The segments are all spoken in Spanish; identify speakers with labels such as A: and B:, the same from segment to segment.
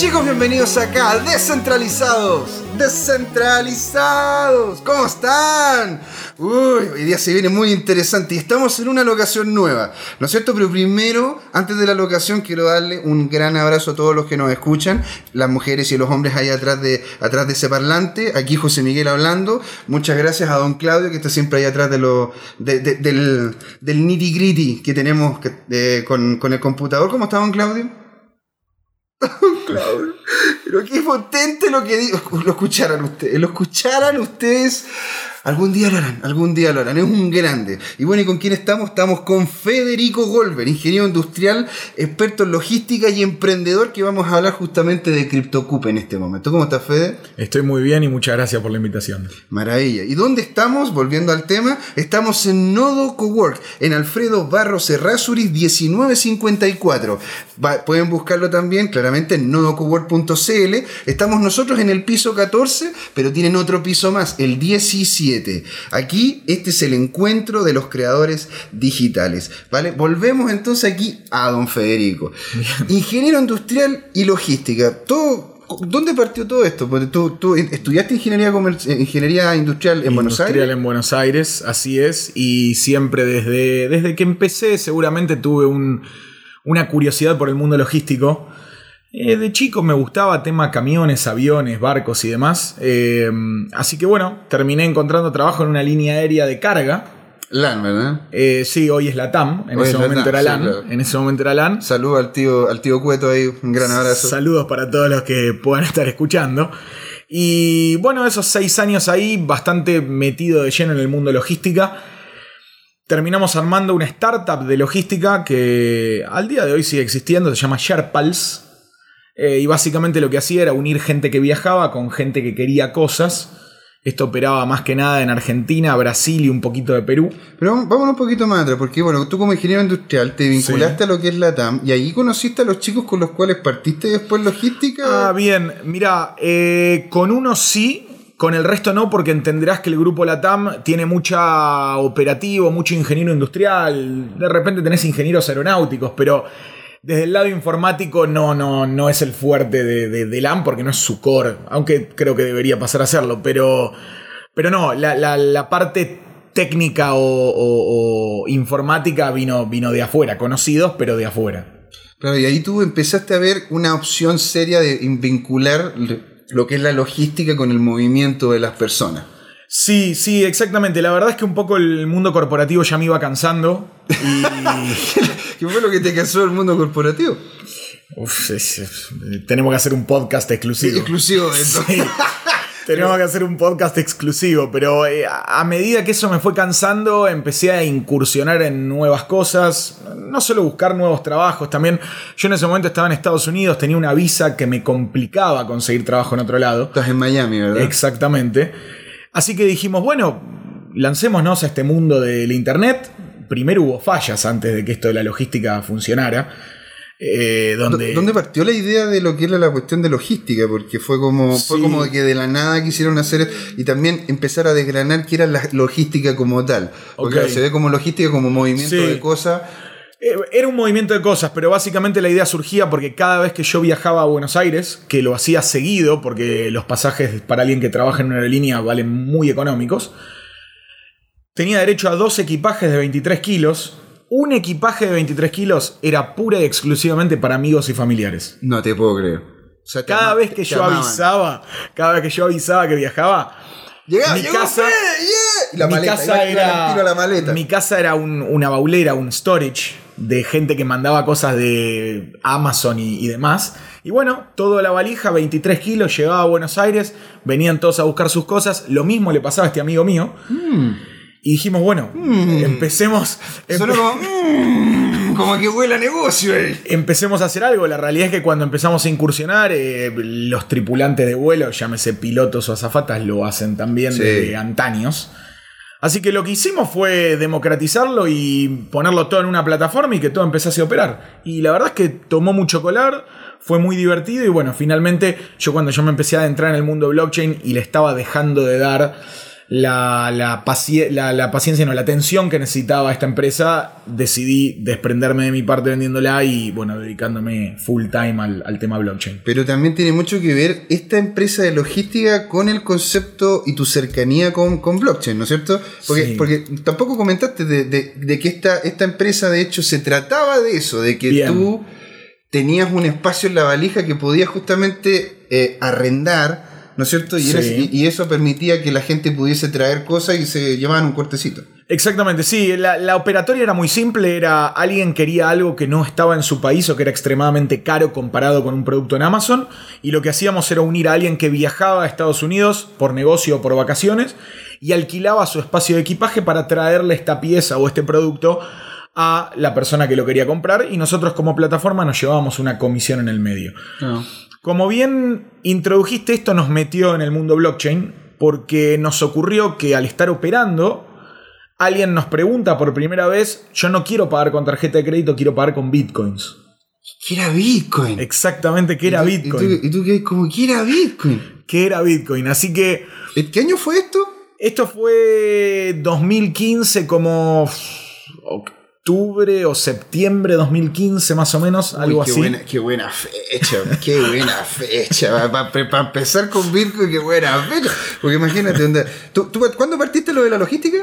A: chicos, bienvenidos acá Descentralizados. Descentralizados. ¿Cómo están? Hoy día se viene muy interesante y estamos en una locación nueva, ¿no es cierto? Pero primero, antes de la locación, quiero darle un gran abrazo a todos los que nos escuchan, las mujeres y los hombres ahí atrás de, atrás de ese parlante. Aquí José Miguel hablando. Muchas gracias a don Claudio, que está siempre ahí atrás de lo, de- de- del, del nitty gritty que tenemos eh, con, con el computador. ¿Cómo está don Claudio? Claudio. Pero qué potente lo que digo. Lo escucharan ustedes. Lo escucharan ustedes. Algún día lo harán, algún día lo harán. Es un grande. Y bueno, ¿y con quién estamos? Estamos con Federico Golver, ingeniero industrial, experto en logística y emprendedor, que vamos a hablar justamente de CryptoCup en este momento. ¿Cómo estás, Fede?
B: Estoy muy bien y muchas gracias por la invitación.
A: Maravilla. ¿Y dónde estamos? Volviendo al tema, estamos en Nodo Cowork, en Alfredo Barros Errázuriz 1954. Va- pueden buscarlo también claramente en nodocowork.cl. Estamos nosotros en el piso 14, pero tienen otro piso más, el 17. Aquí este es el encuentro de los creadores digitales. ¿Vale? Volvemos entonces aquí a don Federico. Ingeniero industrial y logística. Todo ¿Dónde partió todo esto? Porque tú, tú estudiaste ingeniería, ingeniería industrial en Buenos
B: Industrial
A: Aires.
B: en Buenos Aires, así es. Y siempre desde, desde que empecé seguramente tuve un- una curiosidad por el mundo logístico. Eh, de chico me gustaba tema camiones, aviones, barcos y demás. Eh, así que bueno, terminé encontrando trabajo en una línea aérea de carga.
A: LAN, ¿verdad?
B: Eh, sí, hoy es la TAM, en
A: Hoy
B: ese
A: es la
B: momento
A: TAM,
B: era
A: sí,
B: LAN.
A: claro.
B: En ese momento era LAN.
A: Saludo al tío, al tío Cueto ahí, un gran abrazo.
B: Saludos para todos los que puedan estar escuchando. Y bueno, esos seis años ahí, bastante metido de lleno en el mundo logística. Terminamos armando una startup de logística que al día de hoy sigue existiendo, se llama Sherpals. Eh, y básicamente lo que hacía era unir gente que viajaba con gente que quería cosas. Esto operaba más que nada en Argentina, Brasil y un poquito de Perú.
A: Pero vamos un poquito más atrás, porque bueno, tú como ingeniero industrial te vinculaste a lo que es la TAM y ahí conociste a los chicos con los cuales partiste después logística.
B: Ah, bien, mira, eh, con uno sí, con el resto no, porque entenderás que el grupo Latam tiene mucha operativo, mucho ingeniero industrial, de repente tenés ingenieros aeronáuticos, pero desde el lado informático no, no, no es el fuerte de, de, porque no es su core, aunque creo que debería pasar a serlo, pero, pero no, la, la- la parte técnica o, o- o informática vino, vino de afuera, conocidos, pero de afuera.
A: Claro, y ahí tú empezaste a ver una opción seria de vincular lo que es la logística con el movimiento de las personas.
B: Sí, sí, exactamente. La verdad es que un poco el mundo corporativo ya me iba cansando. Y.
A: ¿Qué fue lo que te cansó del mundo corporativo?
B: Uf, es- es- tenemos que hacer un podcast exclusivo.
A: Exclusivo de esto.
B: Sí. Tenemos que hacer un podcast exclusivo, pero eh, a medida que eso me fue cansando, empecé a incursionar en nuevas cosas, no solo buscar nuevos trabajos, también yo en ese momento estaba en Estados Unidos, tenía una visa que me complicaba conseguir trabajo en otro lado.
A: Estás en Miami, ¿verdad?
B: Exactamente. Así que dijimos, bueno, lancémonos a este mundo del Internet. Primero hubo fallas antes de que esto de la logística funcionara. eh, donde,
A: ¿Dónde partió la idea de lo que era la cuestión de logística? Porque fue como, fue como que de la nada quisieron hacer y también empezar a desgranar qué era la logística como tal. Porque
B: Ok.
A: claro, se ve como logística como movimiento
B: Sí.
A: de cosas.
B: Eh, Era un movimiento de cosas, pero básicamente la idea surgía porque cada vez que yo viajaba a Buenos Aires, que lo hacía seguido, porque los pasajes para alguien que trabaja en una aerolínea valen muy económicos, tenía derecho a dos equipajes de 23 kilos. Un equipaje de 23 kilos era pura y exclusivamente para amigos y familiares.
A: No te puedo creer. O sea, te
B: Cada
A: ama-
B: vez que
A: te
B: yo
A: amaban.
B: avisaba, cada vez que yo avisaba que viajaba,
A: Llegaba,
B: mi
A: llegó
B: casa-
A: Fede, yeah. Y la
B: mi
A: maleta,
B: casa
A: iba- iba al
B: era,
A: tiro a la maleta.
B: mi casa era un- una baulera, un storage de gente que mandaba cosas de Amazon y, y demás. Y bueno, toda la valija, 23 kilos, llegaba a Buenos Aires, venían todos a buscar sus cosas. Lo mismo le pasaba a este amigo mío. Y dijimos, bueno, empecemos, empe-
A: Solo como, mm, como que huele a negocio
B: empecemos a hacer algo. La realidad es que cuando empezamos a incursionar, eh, los tripulantes de vuelo, llámese pilotos o azafatas, lo hacen también
A: Sí.
B: de antaños. Así que lo que hicimos fue democratizarlo y ponerlo todo en una plataforma y que todo empezase a operar. Y la verdad es que tomó mucho colar, fue muy divertido y bueno, finalmente yo cuando yo me empecé a adentrar en el mundo blockchain y le estaba dejando de dar la, la, paci- la- la paciencia, no, la atención que necesitaba esta empresa, decidí desprenderme de mi parte vendiéndola y, bueno, dedicándome full time al, al tema blockchain.
A: Pero también tiene mucho que ver esta empresa de logística con el concepto y tu cercanía con, con blockchain, ¿no es cierto? Porque,
B: Sí.
A: porque tampoco comentaste de, de- de que esta, esta empresa de hecho se trataba de eso, de que
B: Bien.
A: tú tenías un espacio en la valija que podías justamente eh, arrendar, ¿no es cierto? Y,
B: Sí.
A: eres- y- y eso permitía que la gente pudiese traer cosas y se llevaban un cortecito.
B: Exactamente, sí. La, la operatoria era muy simple. Era alguien quería algo que no estaba en su país o que era extremadamente caro comparado con un producto en Amazon. Y lo que hacíamos era unir a alguien que viajaba a Estados Unidos por negocio o por vacaciones y alquilaba su espacio de equipaje para traerle esta pieza o este producto a la persona que lo quería comprar. Y nosotros como plataforma nos llevábamos una comisión en el medio. Como bien introdujiste, esto nos metió en el mundo blockchain porque nos ocurrió que al estar operando, alguien nos pregunta por primera vez, yo no quiero pagar con tarjeta de crédito, quiero pagar con bitcoins.
A: ¿Qué era Bitcoin?
B: Exactamente, ¿qué era
A: ¿Y tú-
B: bitcoin?
A: ¿Y tú, y tú qué? ¿Cómo que era Bitcoin?
B: ¿Qué era bitcoin? Así que
A: ¿En ¿Qué año fue esto?
B: esto fue 2015 como octubre o septiembre 2015 más o menos, algo
A: qué
B: así.
A: Buena, qué buena fecha, qué buena fecha. Para empezar con Bitcoin, qué buena fecha. Porque imagínate, ¿tú, tú, ¿cuándo partiste lo de la logística?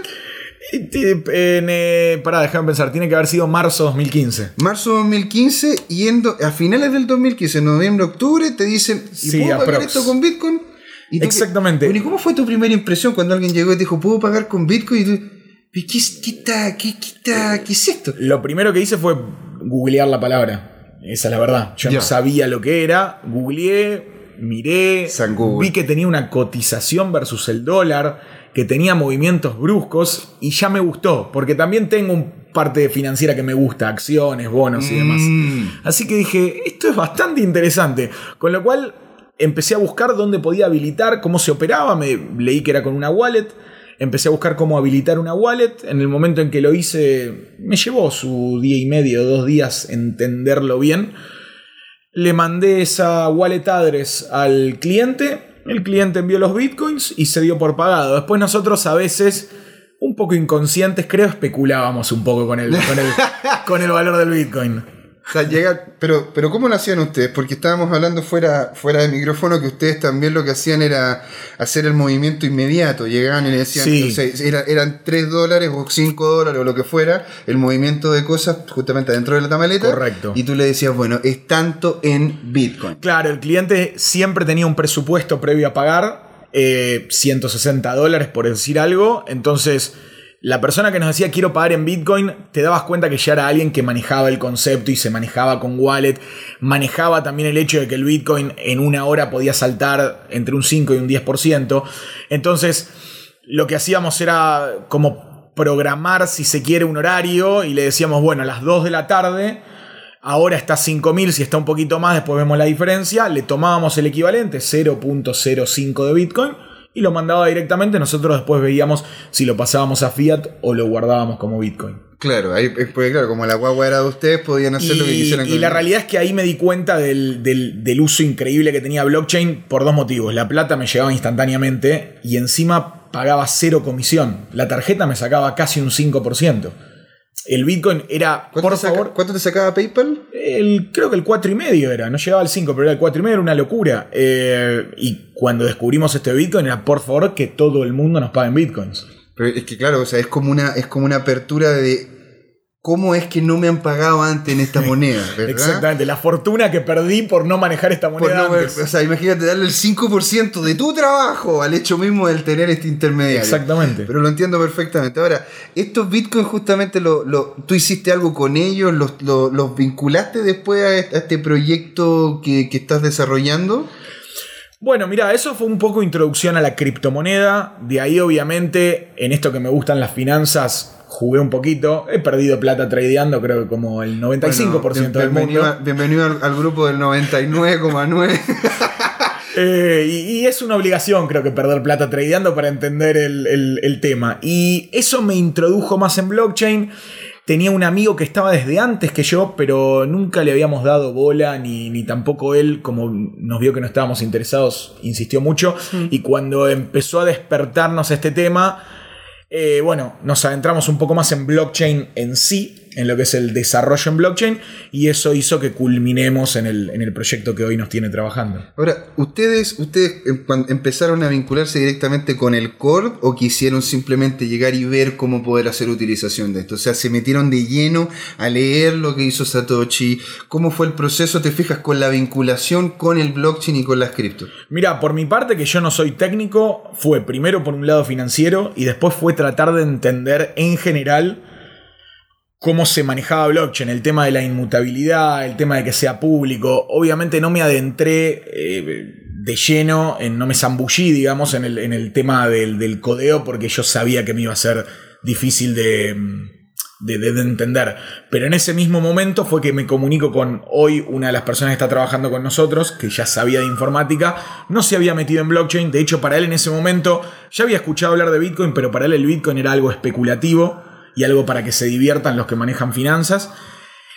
B: En, eh, pará, déjame pensar, tiene que haber sido marzo 2015.
A: Marzo 2015 y en do- a finales del 2015, noviembre, octubre, te dicen, ¿y
B: Sí,
A: puedo pagar esto con Bitcoin? ¿Y tú qué-
B: Exactamente.
A: ¿Y cómo fue tu primera impresión cuando alguien llegó y te dijo, ¿puedo pagar con Bitcoin? Y tú, ¿y ¿qué, es- qué, está- qué, qué está- qué es esto?
B: Lo primero que hice fue googlear la palabra. Esa es la verdad. Yo no sabía lo que era. Googleé, miré, vi que tenía una cotización versus el dólar, que tenía movimientos bruscos y ya me gustó, porque también tengo un parte financiera que me gusta, acciones, bonos y demás.
A: Mm.
B: Así que dije, esto es bastante interesante. Con lo cual empecé a buscar dónde podía habilitar, cómo se operaba. Me leí que era con una wallet. Empecé a buscar cómo habilitar una wallet. En el momento en que lo hice, me llevó su día y medio, dos días entenderlo bien. Le mandé esa wallet address al cliente. El cliente envió los bitcoins y se dio por pagado. Después nosotros a veces, un poco inconscientes, creo, especulábamos un poco con el, con el, con el valor del bitcoin.
A: O sea, llega, pero, pero ¿cómo lo hacían ustedes? Porque estábamos hablando fuera, fuera de micrófono que ustedes también lo que hacían era hacer el movimiento inmediato. Llegaban y le decían,
B: Sí.
A: no sé, era- eran 3 dólares o 5 dólares o lo que fuera, el movimiento de cosas justamente dentro de la tamaleta.
B: Correcto.
A: Y tú le decías, bueno, es tanto en Bitcoin.
B: Claro, el cliente siempre tenía un presupuesto previo a pagar, eh, 160 dólares por decir algo. Entonces, la persona que nos decía quiero pagar en Bitcoin, te dabas cuenta que ya era alguien que manejaba el concepto y se manejaba con wallet. Manejaba también el hecho de que el Bitcoin en una hora podía saltar entre un 5 y un 10%. Entonces, lo que hacíamos era como programar, si se quiere, un horario y le decíamos, bueno, a las 2 de la tarde Ahora está 5000, si está un poquito más, después vemos la diferencia. Le tomábamos el equivalente, 0.05 de Bitcoin, y lo mandaba directamente. Nosotros después veíamos si lo pasábamos a Fiat o lo guardábamos como Bitcoin.
A: Claro, ahí, eh, porque claro, como la guagua era de ustedes, podían hacer lo que
B: Y,
A: quisieran
B: y la
A: el-
B: realidad es que ahí me di cuenta del, del- del uso increíble que tenía blockchain por dos motivos. La plata me llegaba instantáneamente y encima pagaba cero comisión. La tarjeta me sacaba casi un 5%. El Bitcoin era,
A: ¿Cuánto,
B: por
A: te saca-
B: favor,
A: ¿Cuánto te sacaba PayPal?
B: El, creo que el 4 y medio era, no llegaba al 5, pero era el 4 y medio, era una locura. Eh, y cuando descubrimos este Bitcoin era, por favor, que todo el mundo nos pague en Bitcoins.
A: Pero es que claro, o sea, es como una, es como una apertura de cómo es que no me han pagado antes en esta moneda, ¿verdad?
B: Exactamente, la fortuna que perdí por no manejar esta moneda
A: no-
B: antes.
A: o sea, imagínate darle el 5% de tu trabajo al hecho mismo del tener este intermediario.
B: Exactamente.
A: Pero lo entiendo perfectamente. Ahora, estos bitcoins justamente lo, lo- tú hiciste algo con ellos, los, lo- los vinculaste después a este, a este proyecto que, que estás desarrollando.
B: Bueno, mira, eso fue un poco introducción a la criptomoneda. De ahí, obviamente, en esto que me gustan las finanzas, jugué un poquito. He perdido plata tradeando, creo que como el 95%
A: Bueno,
B: del mundo.
A: a- bienvenido al, al grupo del 99,9.
B: Eh, y, y es una obligación, creo que, perder plata tradeando para entender el, el- el tema. Y eso me introdujo más en blockchain. Tenía un amigo que estaba desde antes que yo, pero nunca le habíamos dado bola, ni, ni tampoco él, como nos vio que no estábamos interesados, insistió mucho. Y cuando empezó a despertarnos este tema, eh, bueno, nos adentramos un poco más en blockchain en sí, en lo que es el desarrollo en blockchain, y eso hizo que culminemos en el, en el proyecto que hoy nos tiene trabajando.
A: Ahora, ¿ustedes, ustedes em- empezaron a vincularse directamente con el core o quisieron simplemente llegar y ver cómo poder hacer utilización de esto? O sea, se metieron de lleno a leer lo que hizo Satoshi. ¿Cómo fue el proceso, te fijas, con la vinculación con el blockchain y con las criptos?
B: Mira, por mi parte, que yo no soy técnico, fue primero por un lado financiero y después fue tratar de entender en general cómo se manejaba blockchain, el tema de la inmutabilidad, el tema de que sea público. Obviamente no me adentré eh, de lleno, en, no me zambullí, digamos, en el, tema del, del codeo porque yo sabía que me iba a ser difícil de- de entender. Pero en ese mismo momento fue que me comunico con hoy una de las personas que está trabajando con nosotros, que ya sabía de informática, no se había metido en blockchain, de hecho para él en ese momento ya había escuchado hablar de Bitcoin, pero para él el Bitcoin era algo especulativo y algo para que se diviertan los que manejan finanzas.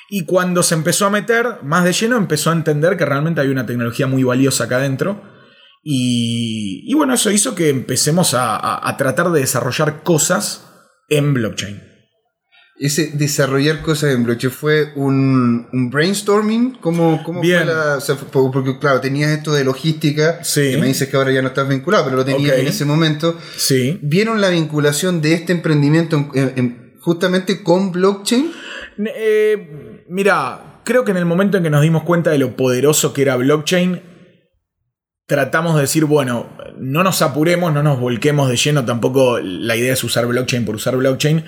B: Y cuando se empezó a meter más de lleno, empezó a entender que realmente hay una tecnología muy valiosa acá adentro. Y, y bueno, eso hizo que empecemos a, a- a tratar de desarrollar cosas en blockchain.
A: Ese desarrollar cosas en blockchain fue un, un brainstorming. ¿Cómo, cómo
B: Bien.
A: fue la.? o sea, fue- porque, claro, tenías esto de logística.
B: Sí.
A: Que me dices que ahora ya no estás vinculado, pero lo tenías en ese momento.
B: Sí.
A: ¿Vieron la vinculación de este emprendimiento en- en- en- justamente con blockchain?
B: Eh, mira, creo que en el momento en que nos dimos cuenta de lo poderoso que era blockchain, tratamos de decir, bueno, no nos apuremos, no nos volquemos de lleno, tampoco la idea es usar blockchain por usar blockchain,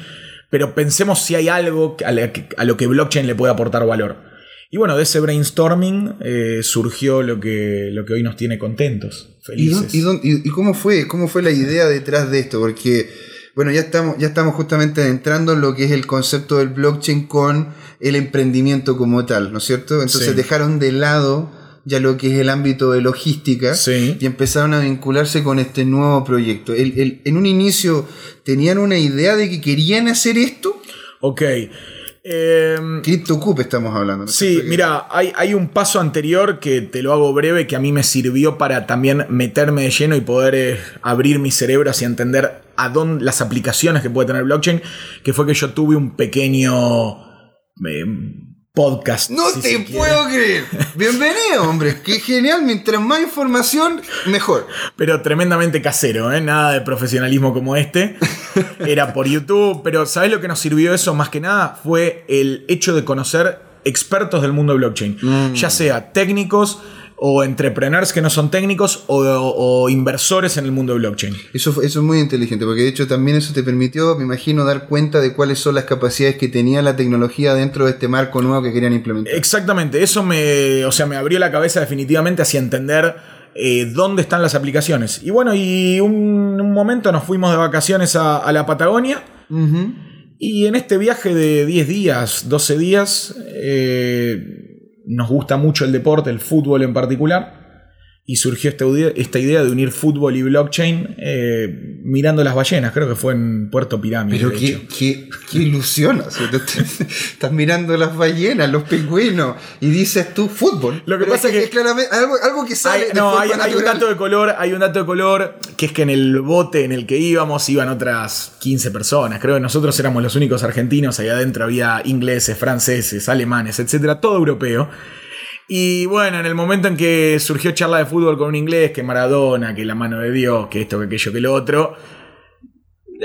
B: pero pensemos si hay algo a, lo que blockchain le puede aportar valor. Y bueno, de ese brainstorming eh, surgió lo que, lo que hoy nos tiene contentos,
A: ¿Y, dó-
B: felices.
A: y- y cómo fue? ¿Cómo fue la idea detrás de esto? Porque, bueno, ya estamos, ya estamos justamente entrando en lo que es el concepto del blockchain con el emprendimiento como tal, ¿no es cierto? Entonces
B: Sí.
A: dejaron de lado ya lo que es el ámbito de logística
B: Sí.
A: y empezaron a vincularse con este nuevo proyecto. El- el- en un inicio, ¿tenían una idea de que querían hacer esto?
B: Ok. Em,
A: CryptoCube estamos hablando. ¿no es
B: Sí?
A: Que-
B: mira, hay, hay un paso anterior que te lo hago breve que a mí me sirvió para también meterme de lleno y poder eh, abrir mi cerebro hacia entender a dónde las aplicaciones que puede tener blockchain, que fue que yo tuve un pequeño eh, podcast.
A: No
B: si
A: te puedo creer. Bienvenido, hombre. Qué genial. Mientras más información, mejor.
B: Pero tremendamente casero, ¿eh? nada de profesionalismo como este. Era por YouTube, pero ¿sabes lo que nos sirvió eso más que nada? Fue el hecho de conocer expertos del mundo de blockchain.
A: Mm.
B: Ya sea técnicos o entrepreneurs que no son técnicos o, o inversores en el mundo de blockchain.
A: Eso, eso es muy inteligente, porque de hecho también eso te permitió, me imagino, dar cuenta de cuáles son las capacidades que tenía la tecnología dentro de este marco nuevo que querían implementar.
B: Exactamente, eso me, o sea, me abrió la cabeza definitivamente hacia entender eh, dónde están las aplicaciones. Y bueno, y un, un momento nos fuimos de vacaciones a, a la Patagonia. Y en este viaje de 10 días, 12 días, eh, nos gusta mucho el deporte, el fútbol en particular. Y surgió esta idea, esta idea de unir fútbol y blockchain eh, mirando las ballenas, creo que fue en Puerto Pirámide.
A: Pero qué, qué, qué ilusión. o sea, estás mirando las ballenas, los pingüinos, y dices tú fútbol.
B: Lo que
A: Pero
B: pasa es que-
A: claramente algo, algo que sale
B: Hay,
A: de
B: no, hay, hay un dato de color, hay un dato de color que es que en el bote en el que íbamos iban otras 15 personas. Creo que nosotros éramos los únicos argentinos, ahí adentro había ingleses, franceses, alemanes, etcétera, todo europeo. Y bueno, en el momento en que surgió charla de fútbol con un inglés, que Maradona, que la mano de Dios, que esto, que aquello, que lo otro,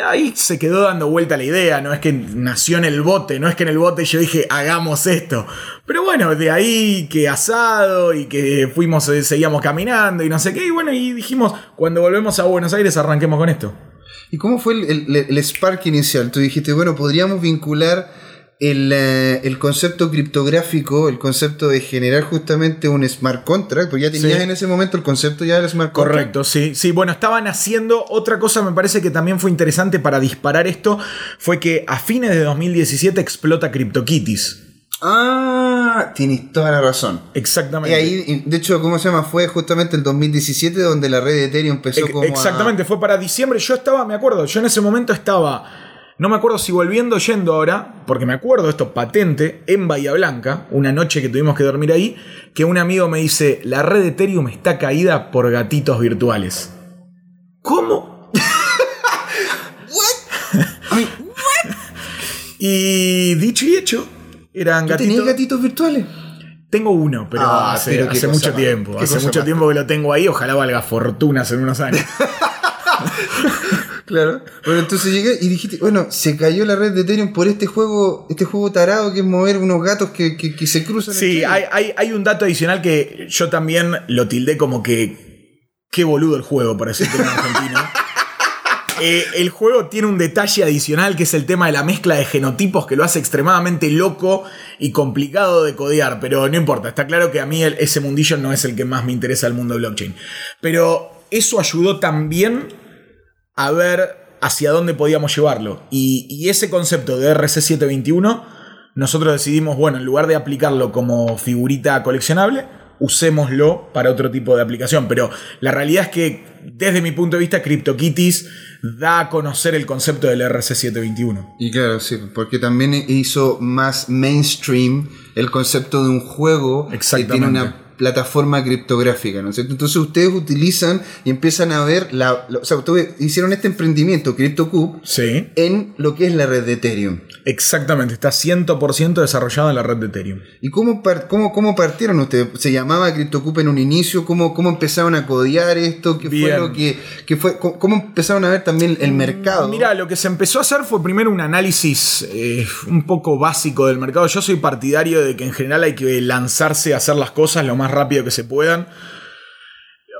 B: ahí se quedó dando vuelta la idea, no es que nació en el bote, no es que en el bote yo dije, hagamos esto. Pero bueno, de ahí que asado y que fuimos, eh, seguíamos caminando y no sé qué, y bueno, y dijimos, cuando volvemos a Buenos Aires arranquemos con esto.
A: ¿Y cómo fue el, el- el spark inicial? Tú dijiste, bueno, podríamos vincular el, eh, el concepto criptográfico, el concepto de generar justamente un smart contract, porque ya tenías
B: Sí.
A: en ese momento el concepto ya del smart contract.
B: Correcto, sí. Sí, bueno, estaban haciendo otra cosa, me parece que también fue interesante para disparar esto, fue que a fines de 2017 explota CryptoKitties.
A: Ah, tienes toda la razón. Y
B: Exactamente.
A: ahí, y de hecho, ¿cómo se llama? Fue justamente el 2017 donde la red de Ethereum empezó
B: Ex-
A: como a-
B: Exactamente, fue para diciembre. Yo estaba, me acuerdo, yo en ese momento estaba, no me acuerdo si volviendo yendo ahora, porque me acuerdo esto patente, en Bahía Blanca, una noche que tuvimos que dormir ahí, que un amigo me dice, la red de Ethereum está caída por gatitos virtuales. ¿Cómo?
A: Ay,
B: Y dicho y hecho, eran
A: ¿Tú tenías
B: gatitos.
A: gatitos virtuales?
B: Tengo uno, pero
A: Ah,
B: hace,
A: pero
B: hace mucho tiempo. Hace mucho tiempo que lo tengo ahí. Ojalá valga fortunas en unos años.
A: Claro. Bueno, entonces llegué y dijiste, bueno, se cayó la red de Ethereum por este juego, este juego tarado que es mover unos gatos que, que- que se cruzan.
B: Sí, hay, hay, hay un dato adicional que yo también lo tildé como que. Qué boludo el juego, para decirlo en argentino. Eh, el juego tiene un detalle adicional que es el tema de la mezcla de genotipos que lo hace extremadamente loco y complicado de codear, pero no importa, está claro que a mí el- ese mundillo no es el que más me interesa del mundo de blockchain. Pero eso ayudó también a ver hacia dónde podíamos llevarlo. Y, y ese concepto de RC721, nosotros decidimos, bueno, en lugar de aplicarlo como figurita coleccionable, usémoslo para otro tipo de aplicación. Pero la realidad es que, desde mi punto de vista, CryptoKitties da a conocer el concepto del RC721.
A: Y claro, sí, porque también hizo más mainstream el concepto de un juego que tiene una plataforma criptográfica, ¿no es cierto? Entonces ustedes utilizan y empiezan a ver, la, la- o sea, ustedes hicieron este emprendimiento, CryptoCube,
B: Sí,
A: en lo que es la red de Ethereum.
B: Exactamente. Está 100% desarrollado en la red de Ethereum.
A: ¿Y cómo, cómo, cómo partieron ustedes? ¿Se llamaba CryptoCube en un inicio? ¿Cómo, cómo empezaron a codear esto? ¿Qué fue lo que, que fue? ¿Cómo, cómo empezaron a ver también el mercado?
B: Mira, lo que se empezó a hacer fue primero un análisis eh, un poco básico del mercado. Yo soy partidario de que en general hay que lanzarse a hacer las cosas lo más rápido que se puedan.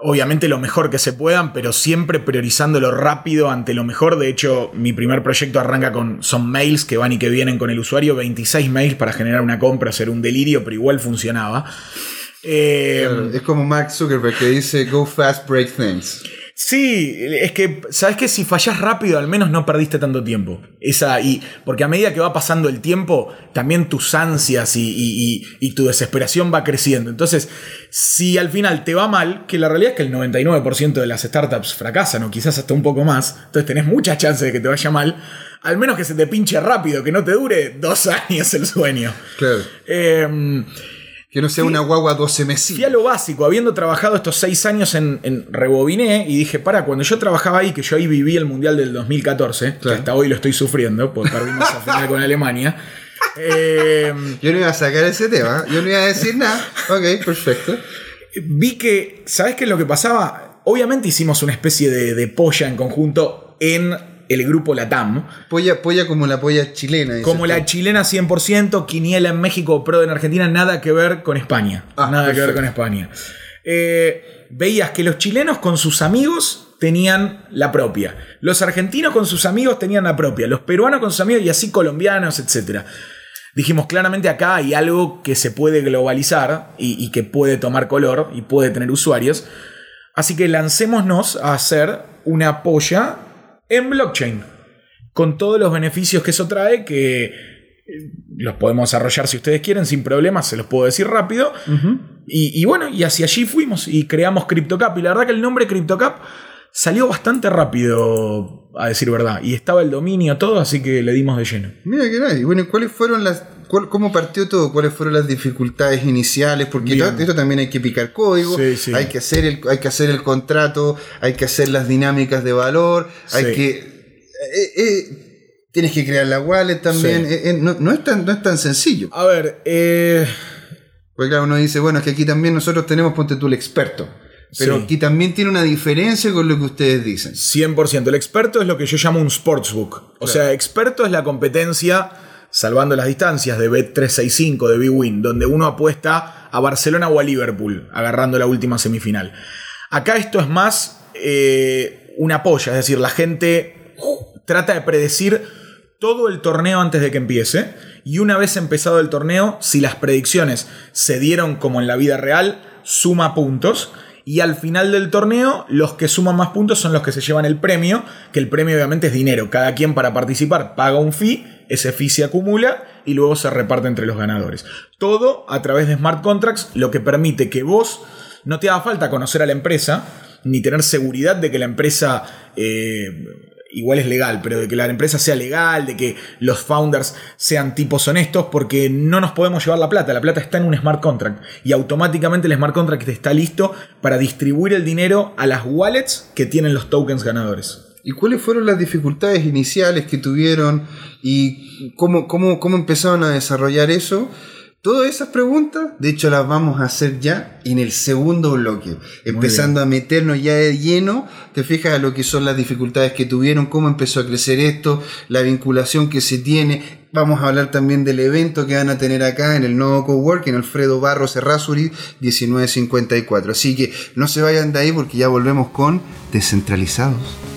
B: Obviamente lo mejor que se puedan, pero siempre priorizando lo rápido ante lo mejor. De hecho, mi primer proyecto arranca con. Son mails que van y que vienen con el usuario. 26 mails para generar una compra, hacer un delirio, pero igual funcionaba. Eh,
A: es como Mark Zuckerberg que dice Go fast, break things.
B: Sí, es que, ¿sabes qué? Si fallás rápido, al menos no perdiste tanto tiempo. Esa, y, porque a medida que va pasando el tiempo, también tus ansias y, y- y- y tu desesperación va creciendo. Entonces, si al final te va mal, que la realidad es que el 99% de las startups fracasan, o quizás hasta un poco más, entonces tenés muchas chances de que te vaya mal, al menos que se te pinche rápido, que no te dure dos años el sueño.
A: Claro.
B: Em,
A: Que no sea una guagua 12
B: Fui a
A: meses.
B: lo básico, habiendo trabajado estos seis años en, en Rebobiné, y dije, para, cuando yo trabajaba ahí, que yo ahí viví el Mundial del 2014, que
A: Claro.
B: hasta hoy lo estoy sufriendo, porque perdimos la final con Alemania. eh,
A: Yo no iba a sacar ese tema, yo no iba a decir nada. Ok, perfecto.
B: vi que, ¿sabes qué es lo que pasaba? Obviamente hicimos una especie de, de polla en conjunto en el grupo Latam.
A: Polla, polla como la polla chilena.
B: Como
A: tú.
B: la chilena 100%, Quiniela en México, Pro en Argentina, nada que ver con España.
A: Ah,
B: nada que ver con España. Eh, veías que los chilenos con sus amigos tenían la propia. Los argentinos con sus amigos tenían la propia. Los peruanos con sus amigos y así colombianos, etc. Dijimos, claramente acá hay algo que se puede globalizar y, y que puede tomar color y puede tener usuarios. Así que lancémonos a hacer una polla en blockchain. Con todos los beneficios que eso trae, que eh, los podemos desarrollar si ustedes quieren, sin problemas, se los puedo decir rápido. y, y bueno, y hacia allí fuimos y creamos CryptoCap. Y la verdad que el nombre CryptoCap salió bastante rápido, a decir verdad. Y estaba el dominio, todo, así que le dimos de lleno.
A: Mira que nadie. Bueno, ¿y ¿cuáles fueron las. Cuál- ¿Cómo partió todo? ¿Cuáles fueron las dificultades iniciales? Porque
B: Bien.
A: esto, también hay que picar código,
B: Sí, sí.
A: Hay, que hacer el, hay que hacer el contrato, hay que hacer las dinámicas de valor, hay
B: Sí.
A: que. eh, eh, tienes que crear la wallet también. Eh, no, no es tan, no es tan sencillo.
B: A ver, eh,
A: Porque claro, uno dice, bueno, es que aquí también nosotros tenemos, ponte tú el experto. Pero
B: Sí.
A: aquí también tiene una diferencia con lo que ustedes dicen.
B: 100%. El experto es lo que yo llamo un sportsbook. O sea, experto es la competencia, salvando las distancias, de Bet365, de B-Win, donde uno apuesta a Barcelona o a Liverpool, agarrando la última semifinal. Acá esto es más eh, una polla, es decir, la gente trata de predecir todo el torneo antes de que empiece. Y una vez empezado el torneo, si las predicciones se dieron como en la vida real, suma puntos. Y al final del torneo, los que suman más puntos son los que se llevan el premio, que el premio obviamente es dinero. Cada quien para participar paga un fee ese fee se acumula y luego se reparte entre los ganadores. Todo a través de smart contracts, lo que permite que vos no te haga falta conocer a la empresa, ni tener seguridad de que la empresa eh, igual es legal, pero de que la empresa sea legal, de que los founders sean tipos honestos, porque no nos podemos llevar la plata. La plata está en un smart contract y automáticamente el smart contract está listo para distribuir el dinero a las wallets que tienen los tokens ganadores.
A: ¿Y cuáles fueron las dificultades iniciales que tuvieron y cómo, cómo, cómo empezaron a desarrollar eso? Todas esas preguntas, de hecho, las vamos a hacer ya en el segundo bloque, empezando a meternos ya de lleno, te fijas a lo que son las dificultades que tuvieron, cómo empezó a crecer esto, la vinculación que se tiene. Vamos a hablar también del evento que van a tener acá en el nuevo Cowork, en Alfredo Barros Errázuri 1954. Así que no se vayan de ahí porque ya volvemos con Descentralizados.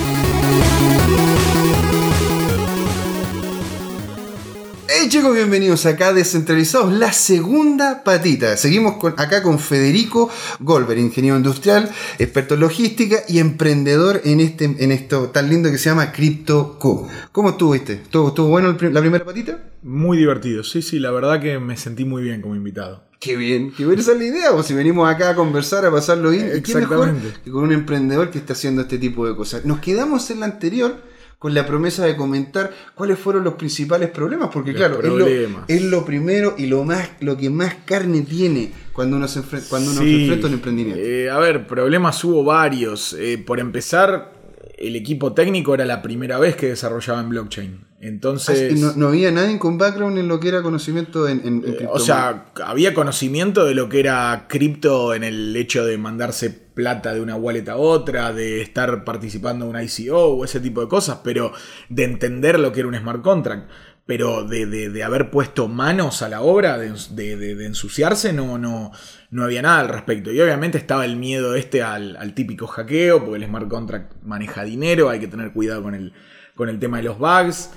A: Chicos, bienvenidos acá Descentralizados, la segunda patita. Seguimos con, acá con Federico Goldberg, ingeniero industrial, experto en logística y emprendedor en, este, en esto tan lindo que se llama CryptoCo. ¿Cómo estuviste? ¿Estuvo, ¿Estuvo bueno el la primera patita?
B: Muy divertido, sí, sí, la verdad que me sentí muy bien como invitado.
A: Qué bien, qué buena esa es la idea, pues si venimos acá a conversar, a pasarlo bien, ¿y qué mejor
B: Exactamente.
A: que con un emprendedor que está haciendo este tipo de cosas. Nos quedamos en la anterior con la promesa de comentar cuáles fueron los principales problemas, porque
B: Los
A: claro, es lo, es lo primero y lo más lo que más carne tiene cuando uno se enfrenta, cuando uno se enfrenta a un emprendimiento.
B: eh, a ver, problemas hubo varios. Eh, por empezar, el equipo técnico era la primera vez que desarrollaba en blockchain. Entonces,
A: Ah, no, no había nadie con background en lo que era conocimiento en, en, en
B: eh, o sea, había conocimiento de lo que era cripto en el hecho de mandarse plata de una wallet a otra, de estar participando en un ICO o ese tipo de cosas, pero de entender lo que era un smart contract. Pero de, de- de haber puesto manos a la obra, de- de ensuciarse, no, no, no había nada al respecto. Y obviamente estaba el miedo este al, al típico hackeo, porque el smart contract maneja dinero, hay que tener cuidado con el, con el tema de los bugs.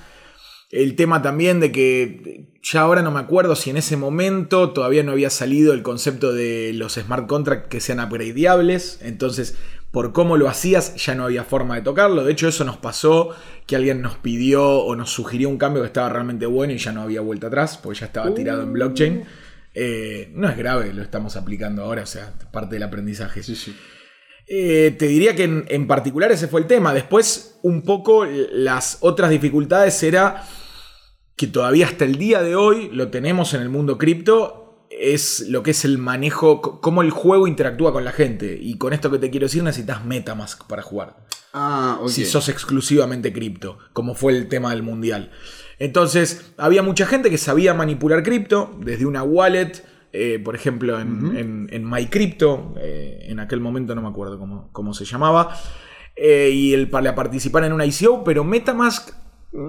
B: El tema también de que ya ahora no me acuerdo si en ese momento todavía no había salido el concepto de los smart contracts que sean upgradeables. Entonces, por cómo lo hacías, ya no había forma de tocarlo. De hecho, eso nos pasó que alguien nos pidió o nos sugirió un cambio que estaba realmente bueno y ya no había vuelta atrás, porque ya estaba tirado en blockchain. Eh, no es grave, lo estamos aplicando ahora, o sea, parte del aprendizaje.
A: Sí, sí.
B: Eh, te diría que en, en particular ese fue el tema. Después, un poco las otras dificultades era que todavía hasta el día de hoy lo tenemos en el mundo cripto. Es lo que es el manejo, cómo el juego interactúa con la gente. Y con esto que te quiero decir, necesitas Metamask para jugar
A: Ah, ok.
B: si sos exclusivamente cripto, como fue el tema del mundial. Entonces, había mucha gente que sabía manipular cripto, desde una wallet, eh, por ejemplo, en, en- en MyCrypto, eh, en aquel momento no me acuerdo cómo, cómo se llamaba, eh, y el para participar en una ICO, pero Metamask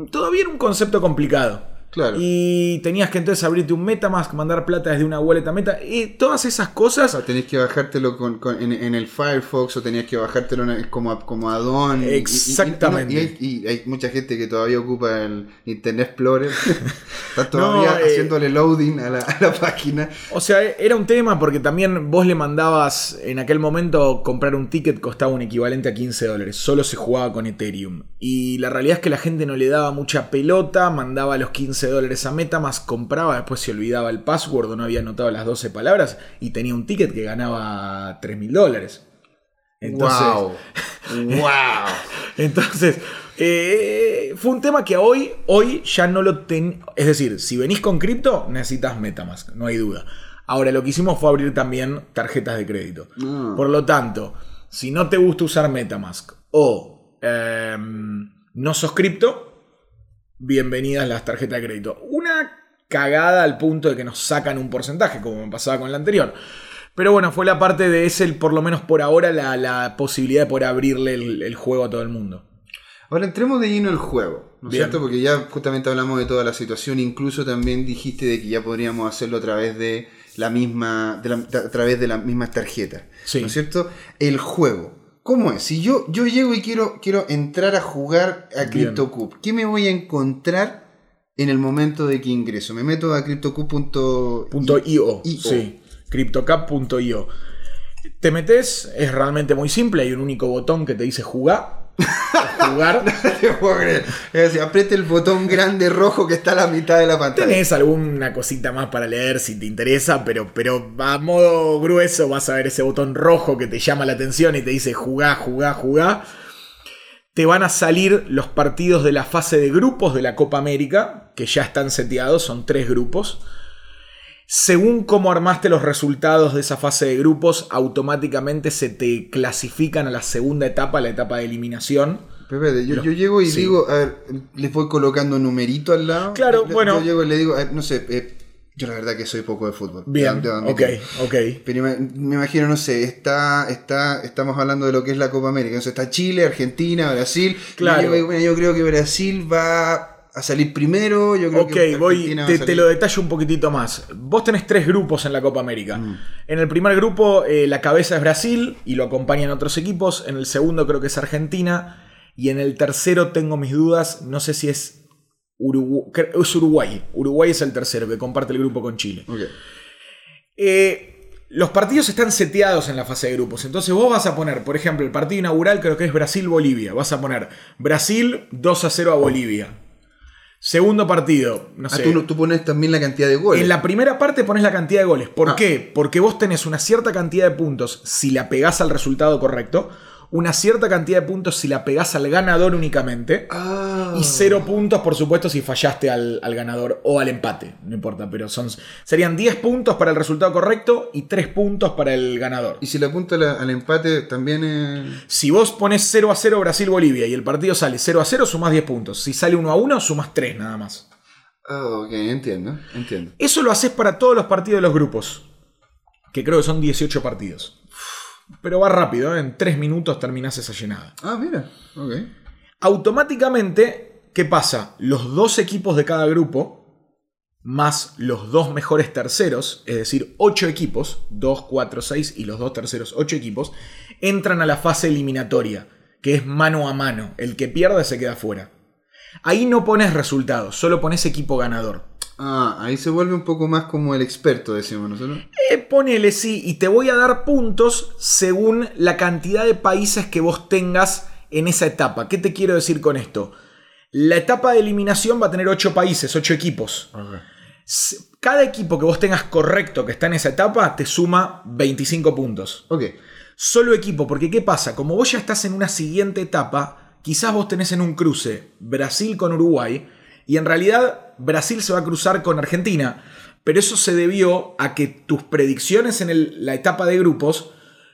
B: todavía era un concepto complicado.
A: Claro.
B: Y tenías que entonces abrirte un Metamask, mandar plata desde una wallet a Meta, y todas esas
A: O
B: cosas
A: sea, tenés que bajártelo con, con- en, en el Firefox o tenías que bajártelo en el- como, como add-on. y- y- y-
B: Exactamente.
A: Y, hay, y hay mucha gente que todavía ocupa el Internet Explorer. Está todavía
B: No, eh,
A: haciéndole loading a la, a la página.
B: O sea, era un tema porque también vos le mandabas en aquel momento comprar un ticket costaba un equivalente a 15 dólares. Solo se jugaba con Ethereum. Y la realidad es que la gente no le daba mucha pelota, mandaba los 15 dólares a Metamask, compraba, después se olvidaba el password o no había anotado las 12 palabras y tenía un ticket que ganaba 3 mil dólares. Entonces,
A: wow. wow.
B: entonces, eh, fue un tema que hoy, hoy ya no lo ten... Es decir, si venís con cripto, necesitas Metamask, no hay duda. Ahora, lo que hicimos fue abrir también tarjetas de crédito.
A: Ah.
B: Por lo tanto, si no te gusta usar Metamask o em, no sos cripto, bienvenidas las tarjetas de crédito. Una cagada al punto de que nos sacan un porcentaje, como me pasaba con la anterior. Pero bueno, fue la parte de ese, por lo menos por ahora, la, la posibilidad de poder abrirle el, el juego a todo el mundo.
A: Ahora entremos de lleno al juego, ¿no es cierto? Porque ya justamente hablamos de toda la situación, incluso también dijiste de que ya podríamos hacerlo a través de la misma, de la- a través de las mismas tarjetas,
B: Sí.
A: ¿no es cierto? El juego, ¿cómo es? Si yo, yo llego y quiero, quiero entrar a jugar a. CryptoCube, ¿qué me voy a encontrar en el momento de que ingreso? Me meto a CryptoCube.io.
B: Sí. CryptoCap.io. Te metes, es realmente muy simple, hay un único botón que te dice jugar. O jugar.
A: Te puedo creer. Es decir, apriete el botón grande rojo que está a la mitad de la pantalla.
B: Tenés alguna cosita más para leer si te interesa, pero, pero a modo grueso vas a ver ese botón rojo que te llama la atención y te dice jugá, jugá, jugá. Te van a salir los partidos de la fase de grupos de la Copa América, que ya están seteados, son tres grupos. Según cómo armaste los resultados de esa fase de grupos, automáticamente se te clasifican a la segunda etapa, la etapa de eliminación.
A: Pepe, yo, llego y
B: sí.
A: digo, a ver, les voy colocando numerito al lado.
B: Claro,
A: Yo-
B: bueno.
A: Yo llego y le digo, a ver, no sé, eh, yo la verdad que soy poco de fútbol.
B: Bien, ok, ok.
A: Pero me, me imagino, no sé, está, está, estamos hablando de lo que es la Copa América. Entonces está Chile, Argentina, Brasil.
B: Claro.
A: Yo, digo, bueno, yo creo que Brasil va a salir primero. Yo creo
B: Ok,
A: que
B: voy, te, te lo detallo un poquitito más. Vos tenés tres grupos en la Copa América.
A: Mm.
B: En el primer grupo, eh, la cabeza es Brasil y lo acompañan otros equipos. En el segundo, creo que es Argentina. Y en el tercero, tengo mis dudas. No sé si es, Uruguay. Uruguay es el tercero, que comparte el grupo con Chile. Eh, los partidos están seteados en la fase de grupos. Entonces vos vas a poner, por ejemplo, el partido inaugural creo que es Brasil-Bolivia. Vas a poner Brasil 2 a 0 a Bolivia. Segundo partido, no
A: Ah, tú pones también la cantidad de goles.
B: En la primera parte pones la cantidad de goles. ¿Por
A: Ah.
B: qué? Porque vos tenés una cierta cantidad de puntos si la pegás al resultado correcto, una cierta cantidad de puntos si la pegás al ganador únicamente,
A: Ah.
B: y cero puntos, por supuesto, si fallaste al, al ganador o al empate. No importa, pero son, serían 10 puntos para el resultado correcto y 3 puntos para el ganador.
A: Y si le apunto la- al empate, también es.
B: Si vos pones 0 a 0 Brasil-Bolivia y el partido sale 0 a 0, sumás 10 puntos. Si sale 1 a 1, sumás 3 nada más.
A: Ah, ok, entiendo, entiendo.
B: Eso lo haces para todos los partidos de los grupos. Que creo que son 18 partidos. Pero va rápido, ¿eh? en 3 minutos terminás esa llenada.
A: Ah, mira, ok.
B: Automáticamente, ¿qué pasa? Los dos equipos de cada grupo, más los dos mejores terceros, es decir, 8 equipos, 2, 4, 6 y los dos terceros, 8 equipos, entran a la fase eliminatoria, que es mano a mano. El que pierda se queda fuera. Ahí no pones resultados, solo pones equipo ganador.
A: Ah, ahí se vuelve un poco más como el experto, decimos nosotros.
B: Eh, ponele sí, y te voy a dar puntos según la cantidad de países que vos tengas en esa etapa. ¿Qué te quiero decir con esto? La etapa de eliminación va a tener 8 países, 8 equipos. Cada equipo que vos tengas correcto que está en esa etapa te suma 25 puntos.
A: Ok.
B: Solo equipo, porque ¿qué pasa? Como vos ya estás en una siguiente etapa, quizás vos tenés en un cruce Brasil con Uruguay, y en realidad Brasil se va a cruzar con Argentina, pero eso se debió a que tus predicciones en el- la etapa de grupos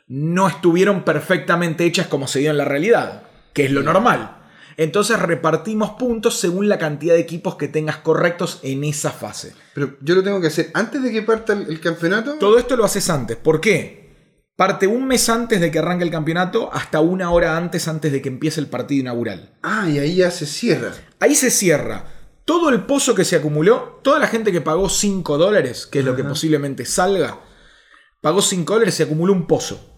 B: no estuvieron perfectamente hechas como se dio en la realidad, que es lo normal. Entonces repartimos puntos según la cantidad de equipos que tengas correctos en esa fase.
A: Pero yo lo tengo que hacer antes de que parta el, el campeonato.
B: Todo esto lo haces antes. ¿Por qué? Parte un mes antes de que arranque el campeonato hasta una hora antes antes de que empiece el partido inaugural.
A: Ah, y ahí ya se cierra.
B: Ahí se cierra todo el pozo que se acumuló, toda la gente que pagó 5 dólares, que es lo que posiblemente salga, pagó 5 dólares y se acumuló un pozo.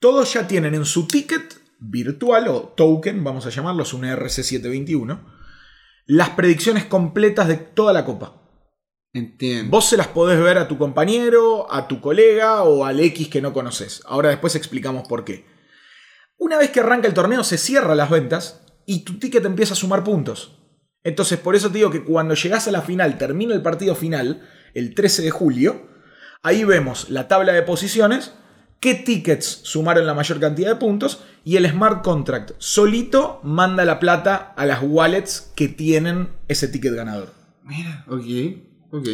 B: Todos ya tienen en su ticket virtual o token, vamos a llamarlo, es un ERC721, las predicciones completas de toda la copa.
A: Entiendo.
B: Vos se las podés ver a tu compañero, a tu colega o al X que no conoces. Ahora después explicamos por qué. Una vez que arranca el torneo se cierran las ventas y tu ticket empieza a sumar puntos. Entonces por eso te digo que cuando llegás a la final, termina el partido final, el 13 de julio, ahí vemos la tabla de posiciones, qué tickets sumaron la mayor cantidad de puntos y el smart contract solito manda la plata a las wallets que tienen ese ticket ganador.
A: Mira, ok, ok.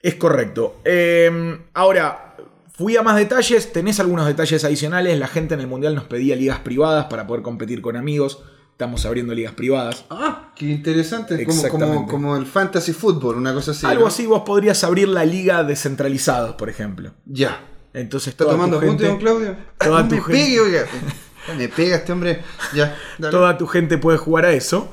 B: Es correcto. Eh, ahora, fui a más detalles. Tenés algunos detalles adicionales. La gente en el Mundial nos pedía ligas privadas para poder competir con amigos. Estamos abriendo ligas privadas.
A: Ah, qué interesante. Como, como, el fantasy fútbol, una cosa así.
B: Algo
A: ¿no?
B: así vos podrías abrir la liga descentralizados, por ejemplo.
A: Ya.
B: Entonces
A: ¿Está tomando
B: gente,
A: don Claudio?
B: Toda
A: no
B: tu
A: me
B: gente-
A: pegue, oiga. Me pega este hombre. Ya, dale.
B: toda tu gente puede jugar a eso.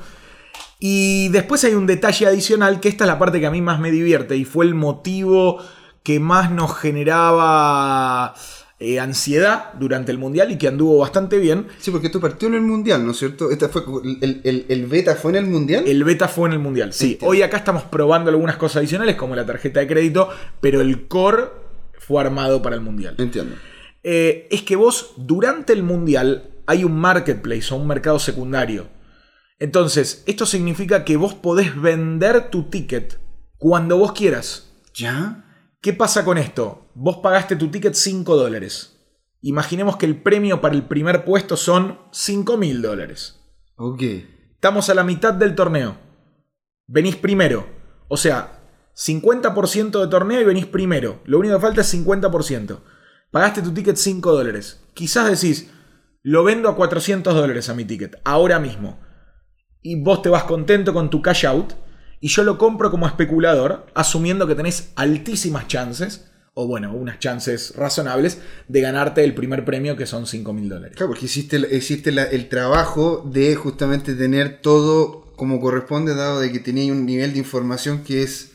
B: Y después hay un detalle adicional, que esta es la parte que a mí más me divierte y fue el motivo que más nos generaba eh, ansiedad durante el Mundial y que anduvo bastante bien.
A: Sí, porque esto partió en el mundial, ¿no es cierto? Esta fue, el, el- el beta fue en el mundial.
B: El beta fue en el Mundial, sí.
A: Entiendo.
B: Hoy acá estamos probando algunas cosas adicionales como la tarjeta de crédito, pero el core fue armado para el Mundial.
A: Entiendo.
B: Eh, es que vos durante el mundial hay un marketplace o un mercado secundario. Entonces, esto significa que vos podés vender tu ticket cuando vos quieras.
A: ¿Ya?
B: ¿Qué pasa con esto? Vos pagaste tu ticket 5 dólares. Imaginemos que el premio para el primer puesto son 5 mil dólares.
A: Ok.
B: Estamos a la mitad del torneo. Venís primero. O sea, 50% de torneo y venís primero. Lo único que falta es 50%. Pagaste tu ticket 5 dólares. Quizás decís, lo vendo a 400 dólares a mi ticket, ahora mismo. Y vos te vas contento con tu cash out. Y yo lo compro como especulador, asumiendo que tenés altísimas chances, o bueno, unas chances razonables, de ganarte el primer premio que son 5 mil dólares.
A: Claro, porque existe la- el trabajo de justamente tener todo como corresponde, dado de que tenía un nivel de información que es.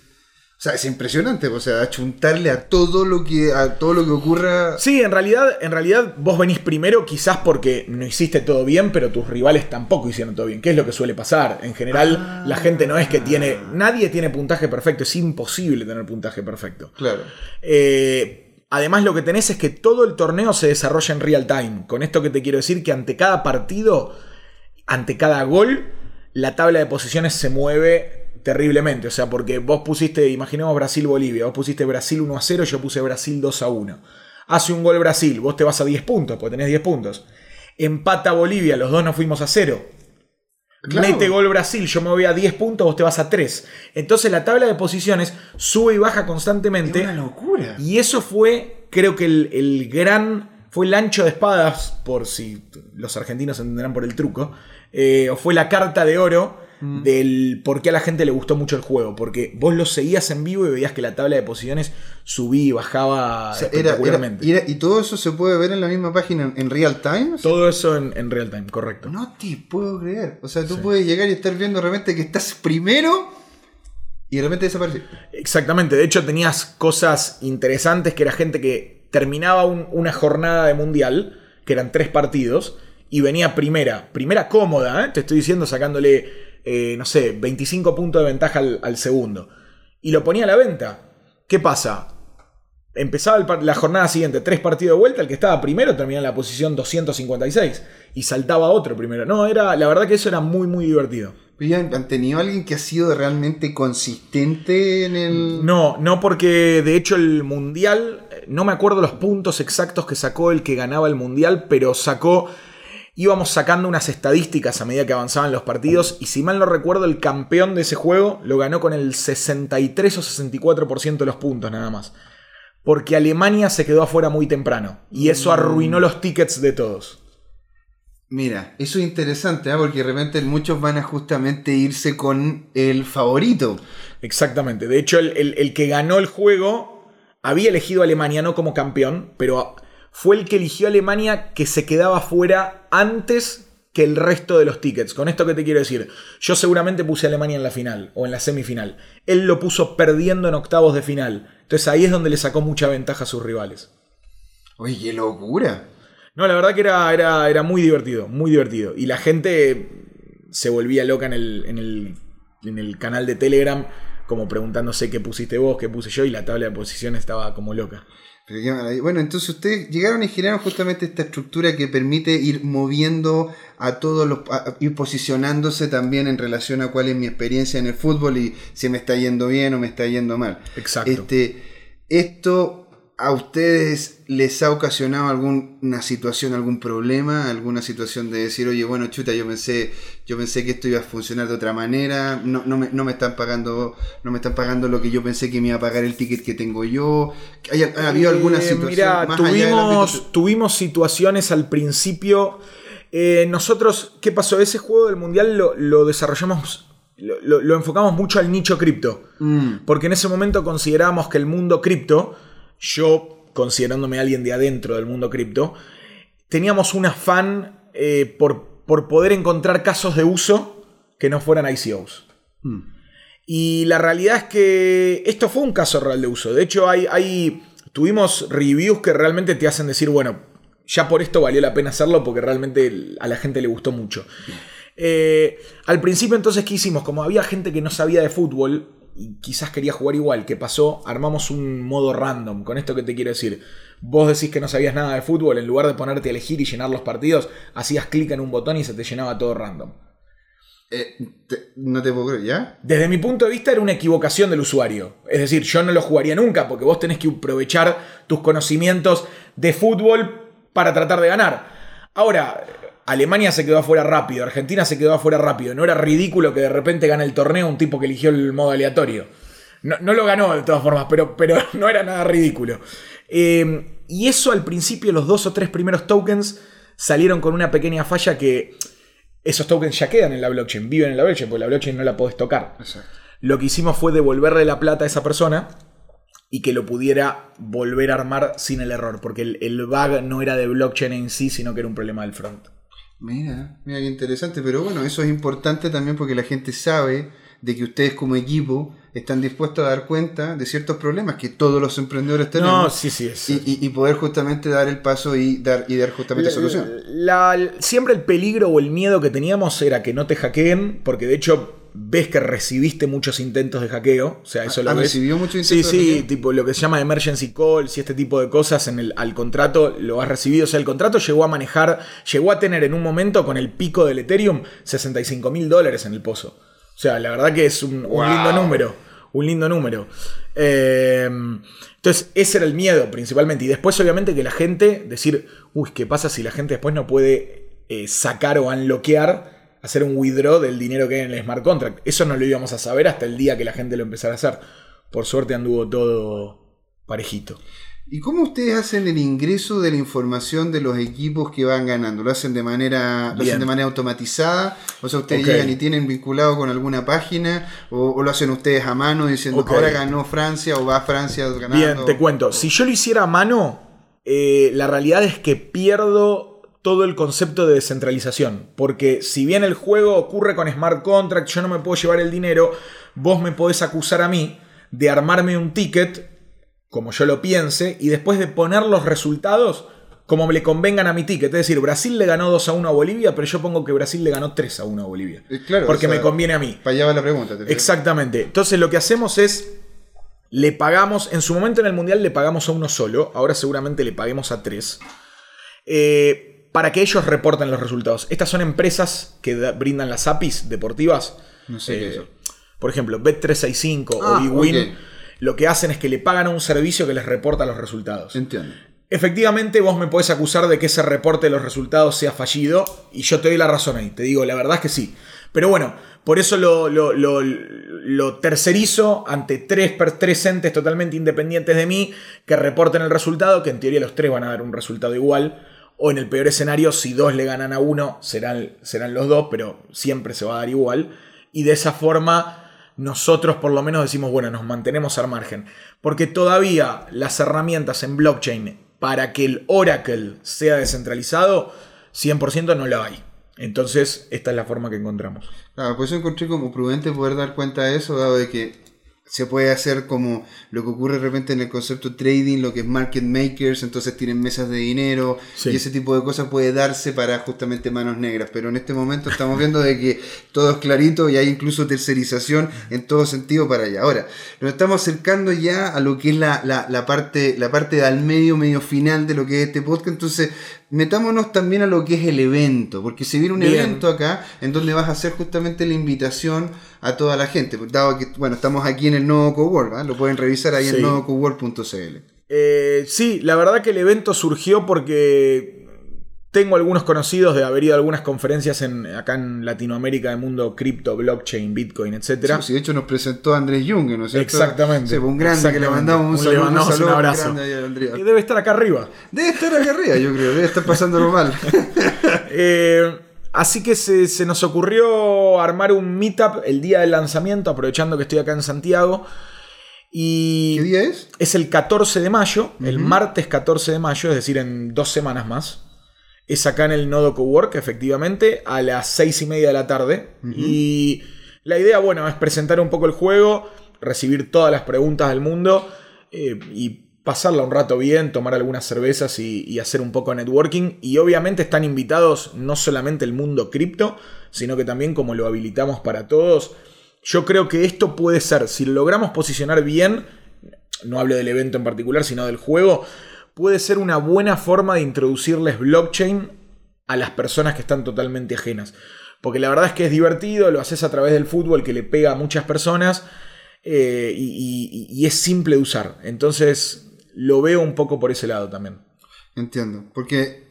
A: O sea, es impresionante, o sea, achuntarle a todo lo que, a todo lo que ocurra.
B: Sí, en realidad, en realidad vos venís primero quizás porque no hiciste todo bien, pero tus rivales tampoco hicieron todo bien, que es lo que suele pasar. En general, la gente no es que tiene, nadie tiene puntaje perfecto, es imposible tener puntaje perfecto.
A: Claro.
B: Eh, además, lo que tenés es que todo el torneo se desarrolla en real time. Con esto que te quiero decir que ante cada partido, ante cada gol, la tabla de posiciones se mueve terriblemente. O sea, porque vos pusiste, imaginemos Brasil-Bolivia, vos pusiste Brasil 1 a 0, yo puse Brasil 2 a 1. Hace un gol Brasil, vos te vas a 10 puntos, porque tenés 10 puntos. Empata Bolivia, los dos nos fuimos a 0.
A: Claro.
B: Mete gol Brasil, yo me voy a 10 puntos, vos te vas a 3. Entonces la tabla de posiciones sube y baja
A: Es
B: constantemente.
A: una locura.
B: Y eso fue, creo que el, el gran, fue el ancho de espadas, por si los argentinos entenderán por el truco, eh, o fue la carta de oro del por qué a la gente le gustó mucho el juego. Porque vos lo seguías en vivo y veías que la tabla de posiciones subía y bajaba
A: O sea, era- y, era- y todo eso se puede ver en la misma página en, real time.
B: Todo eso en, en real time, correcto.
A: No te puedo creer. O sea, tú puedes llegar y estar viendo de repente que estás primero y de repente desaparece.
B: Exactamente, de hecho tenías cosas interesantes que era gente que terminaba un- una jornada de mundial, que eran tres partidos, y venía primera, primera cómoda, ¿eh? te estoy diciendo sacándole, eh, no sé, 25 puntos de ventaja al, al segundo. Y lo ponía a la venta. ¿Qué pasa? Empezaba el la jornada siguiente, tres partidos de vuelta, el que estaba primero terminaba en la posición 256 y saltaba otro primero. No, era, la verdad que eso era muy, muy divertido.
A: Han tenido alguien que ha sido realmente consistente en el.
B: No, no porque de hecho el mundial, eh, no me acuerdo los puntos exactos que sacó el que ganaba el mundial, pero sacó, íbamos sacando unas estadísticas a medida que avanzaban los partidos y si mal no recuerdo el campeón de ese juego lo ganó con el 63 o 64% de los puntos nada más. Porque Alemania se quedó afuera muy temprano y eso arruinó los tickets de todos.
A: Mira, eso es interesante, ¿ah? porque de repente muchos van a justamente irse con el favorito.
B: Exactamente. De hecho, el, el- el que ganó el juego había elegido a Alemania no como campeón, pero fue el que eligió a Alemania que se quedaba fuera antes que el resto de los tickets. Con esto que te quiero decir, yo seguramente puse a Alemania en la final o en la semifinal. Él lo puso perdiendo en octavos de final. Entonces ahí es donde le sacó mucha ventaja a sus rivales.
A: Oye, qué locura.
B: No, la verdad que era, era, era muy divertido, muy divertido. Y la gente se volvía loca en el, en, el, en el canal de Telegram, como preguntándose qué pusiste vos, qué puse yo, y la tabla de posiciones estaba como loca.
A: Bueno, entonces ustedes llegaron y generaron justamente esta estructura que permite ir moviendo a todos los. a ir posicionándose también en relación a cuál es mi experiencia en el fútbol y si me está yendo bien o me está yendo mal.
B: Exacto.
A: Este, ¿Esto a ustedes les ha ocasionado alguna situación, algún problema, alguna situación de decir, oye, bueno, chuta, yo pensé, yo pensé que esto iba a funcionar de otra manera, no, no, me, no me están pagando, no me están pagando lo que yo pensé que me iba a pagar el ticket que tengo yo? ¿Hay- ¿Ha habido alguna
B: Eh,
A: situación
B: Mira,
A: más allá
B: tuvimos, tuvimos situaciones al principio. Eh, nosotros, ¿qué pasó? Ese juego del mundial lo, lo desarrollamos, lo, lo- lo enfocamos mucho al nicho cripto.
A: Mm.
B: Porque en ese momento considerábamos que el mundo cripto, yo considerándome alguien de adentro del mundo cripto, teníamos un afán eh, por, por poder encontrar casos de uso que no fueran ICOs.
A: Mm.
B: Y la realidad es que esto fue un caso real de uso. De hecho, hay, hay, tuvimos reviews que realmente te hacen decir, bueno, ya por esto valió la pena hacerlo porque realmente a la gente le gustó mucho. Eh, al principio entonces, ¿qué hicimos? Como había gente que no sabía de fútbol y quizás quería jugar igual, ¿qué pasó? Armamos un modo random. Con esto que te quiero decir, vos decís que no sabías nada de fútbol, en lugar de ponerte a elegir y llenar los partidos, hacías clic en un botón y se te llenaba todo random.
A: Eh, te- no te puedo creer, ¿ya?
B: Desde mi punto de vista era una equivocación del usuario. Es decir, yo no lo jugaría nunca porque vos tenés que aprovechar tus conocimientos de fútbol para tratar de ganar. Ahora, Alemania se quedó afuera rápido, Argentina se quedó afuera rápido. No era ridículo que de repente gane el torneo un tipo que eligió el modo aleatorio. No, no lo ganó de todas formas, pero, pero no era nada ridículo. Eh, y eso al principio, los dos o tres primeros tokens salieron con una pequeña falla que esos tokens ya quedan en la blockchain, viven en la blockchain, porque la blockchain no la podés tocar.
A: Exacto.
B: Lo que hicimos fue devolverle la plata a esa persona y que lo pudiera volver a armar sin el error, porque el, el bug no era de blockchain en sí, sino que era un problema del front.
A: Mira, mira qué interesante, pero bueno, eso es importante también porque la gente sabe de que ustedes como equipo están dispuestos a dar cuenta de ciertos problemas que todos los emprendedores tenemos.
B: No, sí, sí.
A: Y, y- y poder justamente dar el paso y dar, y dar justamente solución.
B: La- la- siempre el peligro o el miedo que teníamos era que no te hackeen, porque de hecho ves que recibiste muchos intentos de hackeo. O sea, eso lo
A: ¿Han
B: ves.
A: recibido muchos
B: Sí,
A: intentos de
B: sí,
A: hackeo?
B: tipo lo que se llama emergency calls y este tipo de cosas en el, al contrato lo has recibido. O sea, el contrato llegó a manejar, llegó a tener en un momento con el pico del Ethereum 65 mil dólares en el pozo. O sea, la verdad que es un, lindo número. Un lindo número. Eh, entonces, ese era el miedo principalmente. Y después, obviamente, que la gente, decir, uy, ¿qué pasa si la gente después no puede eh, sacar o unlockear, hacer un withdraw del dinero que hay en el smart contract? Eso no lo íbamos a saber hasta el día que la gente lo empezara a hacer. Por suerte anduvo todo parejito.
A: ¿Y cómo ustedes hacen el ingreso de la información de los equipos que van ganando? ¿Lo hacen de manera, lo hacen de manera automatizada? O sea, ustedes llegan y tienen vinculado con alguna página, o, o lo hacen ustedes a mano diciendo
B: Ok.
A: ahora ganó Francia o va Francia ganando.
B: Bien, te cuento. Si yo lo hiciera a mano, eh, la realidad es que pierdo todo el concepto de descentralización. Porque si bien el juego ocurre con smart contract, yo no me puedo llevar el dinero, vos me podés acusar a mí de armarme un ticket, como yo lo piense, y después de poner los resultados como le convengan a mi ticket. Es decir, Brasil le ganó 2 a 1 a Bolivia, pero yo pongo que Brasil le ganó 3 a 1 a Bolivia.
A: Eh, claro,
B: porque
A: o sea,
B: me conviene a mí.
A: Para allá va la pregunta. ¿te?
B: Exactamente. Entonces lo que hacemos es, le pagamos, en su momento en el Mundial le pagamos a uno solo, ahora seguramente le paguemos a tres, eh, para que ellos reporten los resultados. Estas son empresas que da- brindan las APIs deportivas.
A: No sé qué es eso.
B: Por ejemplo, Bet365
A: Ah,
B: o bwin
A: ok.
B: lo que hacen es que le pagan a un servicio que les reporta los resultados.
A: Entiendo.
B: Efectivamente, vos me podés acusar de que ese reporte de los resultados sea fallido y yo te doy la razón ahí. Te digo, la verdad es que sí. Pero bueno, por eso lo, lo- lo- lo tercerizo ante tres, tres entes totalmente independientes de mí que reporten el resultado, que en teoría los tres van a dar un resultado igual. O en el peor escenario, si dos le ganan a uno, serán, serán los dos, pero siempre se va a dar igual. Y de esa forma nosotros por lo menos decimos, bueno, nos mantenemos al margen. Porque todavía las herramientas en blockchain para que el Oracle sea descentralizado, 100% no la hay. Entonces, esta es la forma que encontramos.
A: Claro, por eso encontré como prudente poder dar cuenta de eso, dado de que se puede hacer como lo que ocurre de repente en el concepto trading, lo que es market makers, entonces tienen mesas de dinero
B: Sí.
A: y ese tipo de cosas puede darse para justamente manos negras. Pero en este momento estamos viendo de que todo es clarito y hay incluso tercerización en todo sentido para allá. Ahora, nos estamos acercando ya a lo que es la, la, la parte, la parte al medio, medio final de lo que es este podcast. Entonces, metámonos también a lo que es el evento, porque se viene un
B: Bien.
A: evento acá en donde vas a hacer justamente la invitación a toda la gente. Dado que, bueno, estamos aquí en el Nodo Cowork, ¿ah? lo pueden revisar ahí en
B: Sí.
A: nodocowork.cl.
B: Eh, sí, la verdad que el evento surgió porque tengo algunos conocidos de haber ido a algunas conferencias en, acá en Latinoamérica del mundo cripto, blockchain, bitcoin, etc.
A: Sí, de hecho nos presentó Andrés Jung, ¿no es cierto?
B: Exactamente.
A: Sí, un grande que le mandamos un,
B: Le
A: saludo,
B: mandamos un
A: saludo
B: abrazo.
A: grande ahí a Andrea.
B: Que debe estar acá arriba.
A: Debe estar acá arriba, yo creo, debe estar pasándolo mal.
B: Eh, así que se, se nos ocurrió armar un meetup el día del lanzamiento, aprovechando que estoy acá en Santiago. Y
A: ¿Qué día es?
B: es el 14 de mayo, el martes 14 de mayo, es decir, en dos semanas más. Es acá en el Nodo Cowork, efectivamente, a las seis y media de la tarde. Y la idea, bueno, es presentar un poco el juego, recibir todas las preguntas del mundo eh, y pasarla un rato bien, tomar algunas cervezas y, y hacer un poco de networking. Y obviamente están invitados no solamente el mundo cripto, sino que también como lo habilitamos para todos. Yo creo que esto puede ser, si lo logramos posicionar bien, no hablo del evento en particular, sino del juego, puede ser una buena forma de introducirles blockchain a las personas que están totalmente ajenas. Porque la verdad es que es divertido, lo haces a través del fútbol que le pega a muchas personas eh, y, y- y es simple de usar. Entonces lo veo un poco por ese lado también.
A: Entiendo, porque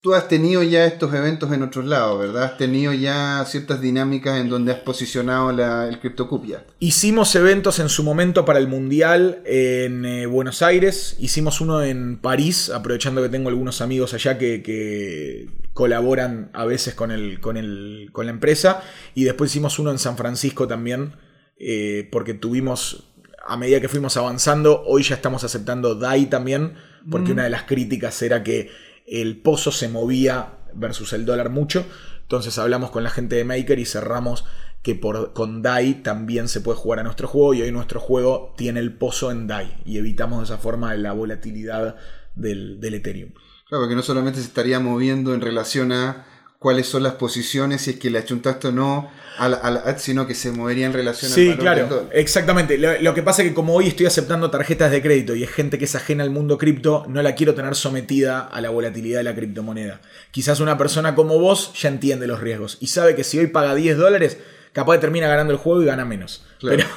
A: tú has tenido ya estos eventos en otros lados, ¿verdad? Has tenido ya ciertas dinámicas en donde has posicionado la, el CryptoCupia.
B: Hicimos eventos en su momento para el Mundial en eh, Buenos Aires, hicimos uno en París, aprovechando que tengo algunos amigos allá que, que colaboran a veces con, el, con, el, con la empresa, y después hicimos uno en San Francisco también, eh, porque tuvimos, a medida que fuimos avanzando, hoy ya estamos aceptando DAI también, porque una de las críticas era que el pozo se movía versus el dólar mucho. Entonces hablamos con la gente de Maker y cerramos que por, con DAI también se puede jugar a nuestro juego y hoy nuestro juego tiene el pozo en DAI y evitamos de esa forma la volatilidad del, del Ethereum.
A: Claro, porque no solamente se estaría moviendo en relación a cuáles son las posiciones, si es que le achuntaste o no, a la- a la- sino que se movería en relación
B: Sí,
A: al valor del
B: claro,
A: dólar.
B: exactamente. Lo, lo que pasa es que como hoy estoy aceptando tarjetas de crédito y es gente que es ajena al mundo cripto, no la quiero tener sometida a la volatilidad de la criptomoneda. Quizás una persona como vos ya entiende los riesgos y sabe que si hoy paga 10 dólares, capaz termina ganando el juego y gana menos.
A: Claro.
B: Pero,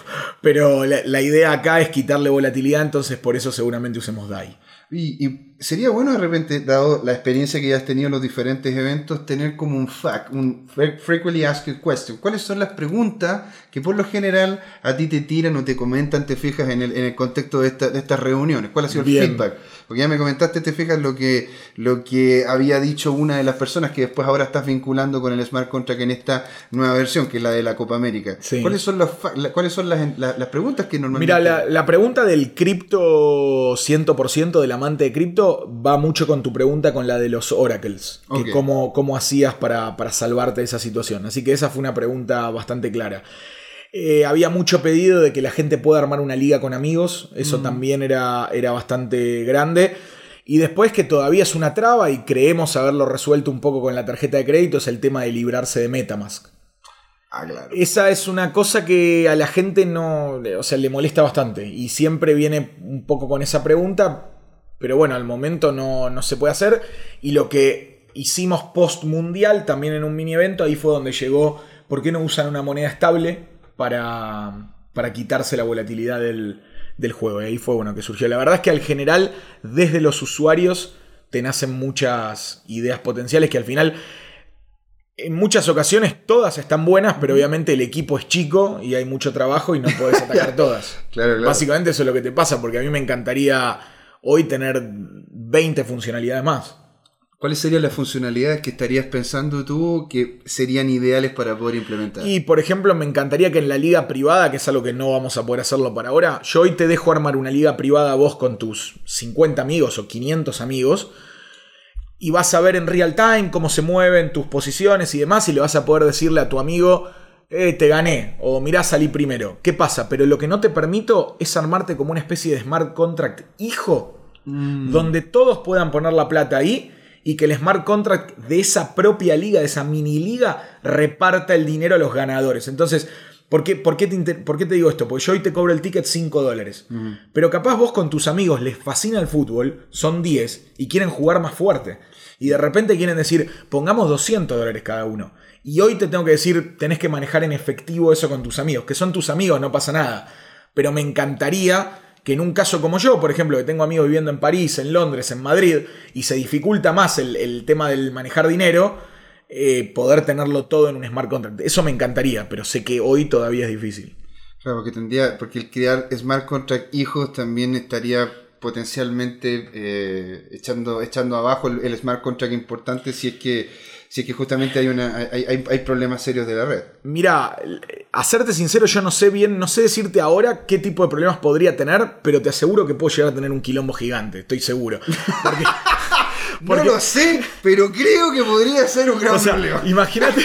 B: pero la, la idea acá es quitarle volatilidad, entonces por eso seguramente usemos DAI.
A: Y, y sería bueno de repente, dado la experiencia que ya has tenido en los diferentes eventos, tener como un FAQ, un fre- Frequently Asked Question. ¿Cuáles son las preguntas que por lo general a ti te tiran o te comentan, te fijas en el, en el contexto de, esta- de estas reuniones? ¿Cuál ha sido el feedback? Porque ya me comentaste, te fijas lo que, lo que había dicho una de las personas que después ahora estás vinculando con el Smart Contract en esta nueva versión, que es la de la Copa América.
B: Sí.
A: ¿Cuáles son, los la- ¿cuáles son las, las- las preguntas que normalmente...
B: Mira, la, la pregunta del cripto 100% del amante de cripto va mucho con tu pregunta con la de los oracles. Que cómo, cómo hacías para, para salvarte de esa situación. Así que esa fue una pregunta bastante clara. Eh, había mucho pedido de que la gente pueda armar una liga con amigos. Eso también era, era bastante grande. Y después que todavía es una traba y creemos haberlo resuelto un poco con la tarjeta de crédito es el tema de librarse de Metamask.
A: Ah, claro.
B: Esa es una cosa que a la gente no, o sea, le molesta bastante y siempre viene un poco con esa pregunta, pero bueno, al momento no, no se puede hacer y lo que hicimos post mundial también en un mini evento, ahí fue donde llegó, ¿por qué no usan una moneda estable para, para quitarse la volatilidad del, del juego? Y ahí fue bueno que surgió. La verdad es que al general, desde los usuarios, te nacen muchas ideas potenciales que al final en muchas ocasiones todas están buenas, pero obviamente el equipo es chico y hay mucho trabajo y no puedes atacar todas.
A: Claro, claro.
B: Básicamente eso es lo que te pasa, porque a mí me encantaría hoy tener 20 funcionalidades más.
A: ¿Cuáles serían las funcionalidades que estarías pensando tú que serían ideales para poder implementar?
B: Y por ejemplo, me encantaría que en la liga privada, que es algo que no vamos a poder hacerlo para ahora, yo hoy te dejo armar una liga privada vos con tus 50 amigos o 500 amigos y vas a ver en real time cómo se mueven tus posiciones y demás y le vas a poder decirle a tu amigo, eh, te gané o mirá, salí primero. ¿Qué pasa? Pero lo que no te permito es armarte como una especie de smart contract hijo, donde todos puedan poner la plata ahí y que el smart contract de esa propia liga, de esa mini liga, reparta el dinero a los ganadores. Entonces, ¿por qué, por qué te, inter- por qué te digo esto? Porque yo hoy te cobro el ticket 5 dólares. Pero capaz vos con tus amigos les fascina el fútbol, son 10 y quieren jugar más fuerte. Y de repente quieren decir, pongamos 200 dólares cada uno. Y hoy te tengo que decir, tenés que manejar en efectivo eso con tus amigos, que son tus amigos, no pasa nada. Pero me encantaría que en un caso como yo, por ejemplo, que tengo amigos viviendo en París, en Londres, en Madrid, y se dificulta más el, el tema del manejar dinero, eh, poder tenerlo todo en un smart contract. Eso me encantaría, pero sé que hoy todavía es difícil.
A: Claro, porque tendría, porque el crear smart contract hijos también estaría potencialmente eh, echando, echando abajo el, el smart contract importante si es que si es que justamente hay, una, hay, hay, hay, problemas serios de la red.
B: Mira, a serte sincero, yo no sé bien, no sé decirte ahora qué tipo de problemas podría tener, pero te aseguro que puedo llegar a tener un quilombo gigante, estoy seguro. Porque,
A: porque, no lo sé, pero creo que podría ser un gran
B: o sea,
A: problema.
B: Imagínate.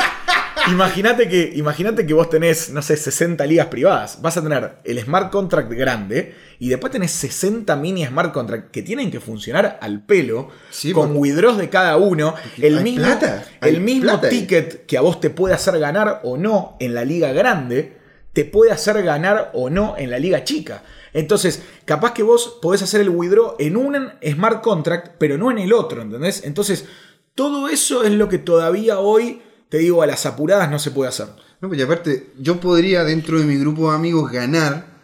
B: Imagínate que, imagínate que vos tenés, no sé, 60 ligas privadas. Vas a tener el smart contract grande y después tenés 60 mini smart contract que tienen que funcionar al pelo, sí, con withdraws de cada uno. El mismo,
A: plata,
B: el mismo ticket ahí. que a vos te puede hacer ganar o no en la liga grande, te puede hacer ganar o no en la liga chica. Entonces, capaz que vos podés hacer el withdraw en un smart contract, pero no en el otro, ¿entendés? Entonces, todo eso es lo que todavía hoy te digo, a las apuradas no se puede hacer.
A: No, pues y aparte, yo podría dentro de mi grupo de amigos ganar,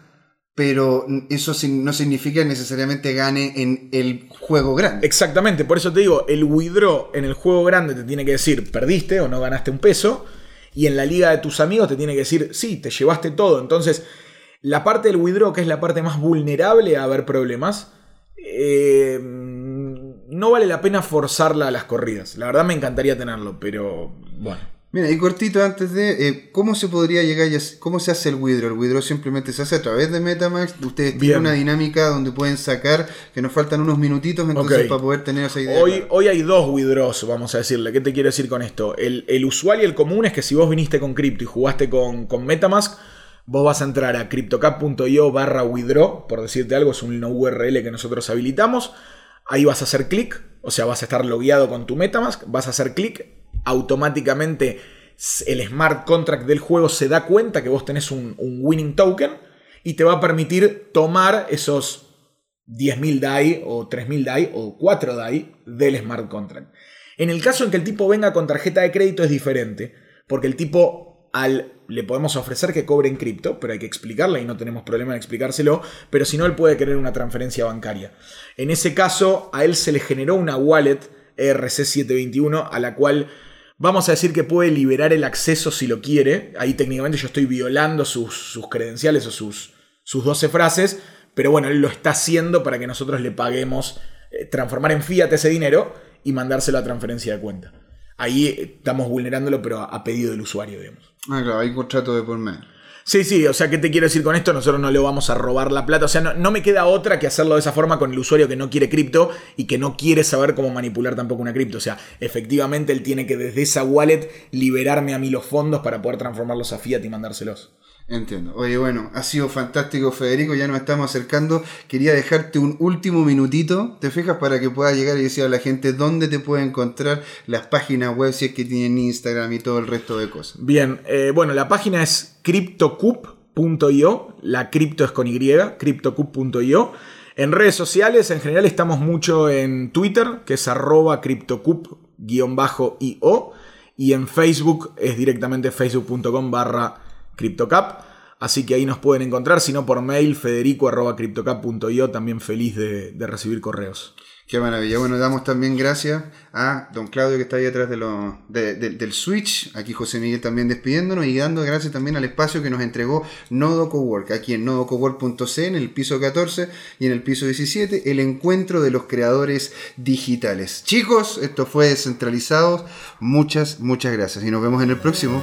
A: pero eso no significa necesariamente gane en el juego grande.
B: Exactamente, por eso te digo, el withdraw en el juego grande te tiene que decir perdiste o no ganaste un peso, y en la liga de tus amigos te tiene que decir sí, te llevaste todo. Entonces, la parte del withdraw, que es la parte más vulnerable a haber problemas, eh, no vale la pena forzarla a las corridas. La verdad me encantaría tenerlo, pero bueno.
A: Mira, y cortito antes de, eh, ¿cómo se podría llegar y cómo se hace el withdraw? El withdraw simplemente se hace a través de Metamask. Ustedes tienen una dinámica donde pueden sacar, que nos faltan unos minutitos entonces okay. para poder tener esa idea.
B: Hoy, hoy hay dos withdraws, vamos a decirle. ¿Qué te quiero decir con esto? El, el usual y el común es que si vos viniste con cripto y jugaste con, con Metamask, vos vas a entrar a cryptocap.io barra withdraw, por decirte algo, es un URL que nosotros habilitamos. Ahí vas a hacer clic, o sea, vas a estar logueado con tu Metamask, vas a hacer clic, automáticamente el smart contract del juego se da cuenta que vos tenés un, un winning token y te va a permitir tomar esos 10.000 DAI o 3.000 DAI o 4 DAI del smart contract. En el caso en que el tipo venga con tarjeta de crédito es diferente, porque el tipo al, le podemos ofrecer que cobre en cripto, pero hay que explicarle y no tenemos problema en explicárselo, pero si no, él puede querer una transferencia bancaria. En ese caso, a él se le generó una wallet ERC721 a la cual vamos a decir que puede liberar el acceso si lo quiere. Ahí técnicamente yo estoy violando sus, sus credenciales o sus, sus 12 frases, pero bueno, él lo está haciendo para que nosotros le paguemos, eh, transformar en fiat ese dinero y mandárselo a transferencia de cuenta. Ahí estamos vulnerándolo, pero a pedido del usuario, digamos.
A: Ah, claro, hay contrato de por medio.
B: Sí, sí, o sea, ¿qué te quiero decir con esto? Nosotros no le vamos a robar la plata. O sea, no, no, me queda otra que hacerlo de esa forma con el usuario que no quiere cripto y que no quiere saber cómo manipular tampoco una cripto. O sea, efectivamente él tiene que desde esa wallet liberarme a mí los fondos para poder transformarlos a fiat y mandárselos.
A: Entiendo. Oye, bueno, ha sido fantástico, Federico. Ya nos estamos acercando. Quería dejarte un último minutito, ¿te fijas? Para que puedas llegar y decir a la gente dónde te puede encontrar las páginas web, si es que tienen Instagram y todo el resto de cosas.
B: Bien, eh, bueno, la página es cryptocup.io. La cripto es con Y, cryptocup.io. En redes sociales, en general, estamos mucho en Twitter, que es arroba cryptocup-io. Y en Facebook es directamente facebook.com barra CryptoCap. Así que ahí nos pueden encontrar, si no por mail, federico.cryptocap.io, también feliz de, recibir correos.
A: Qué maravilla. Bueno, damos también gracias a don Claudio que está ahí atrás del Switch. Aquí José Miguel también despidiéndonos y dando gracias también al espacio que nos entregó Nodo Cowork. Aquí en nodocowork.c, en el piso 14 y en el piso 17, el encuentro de los creadores digitales. Chicos, esto fue descentralizado. Muchas, muchas gracias y nos vemos en el próximo.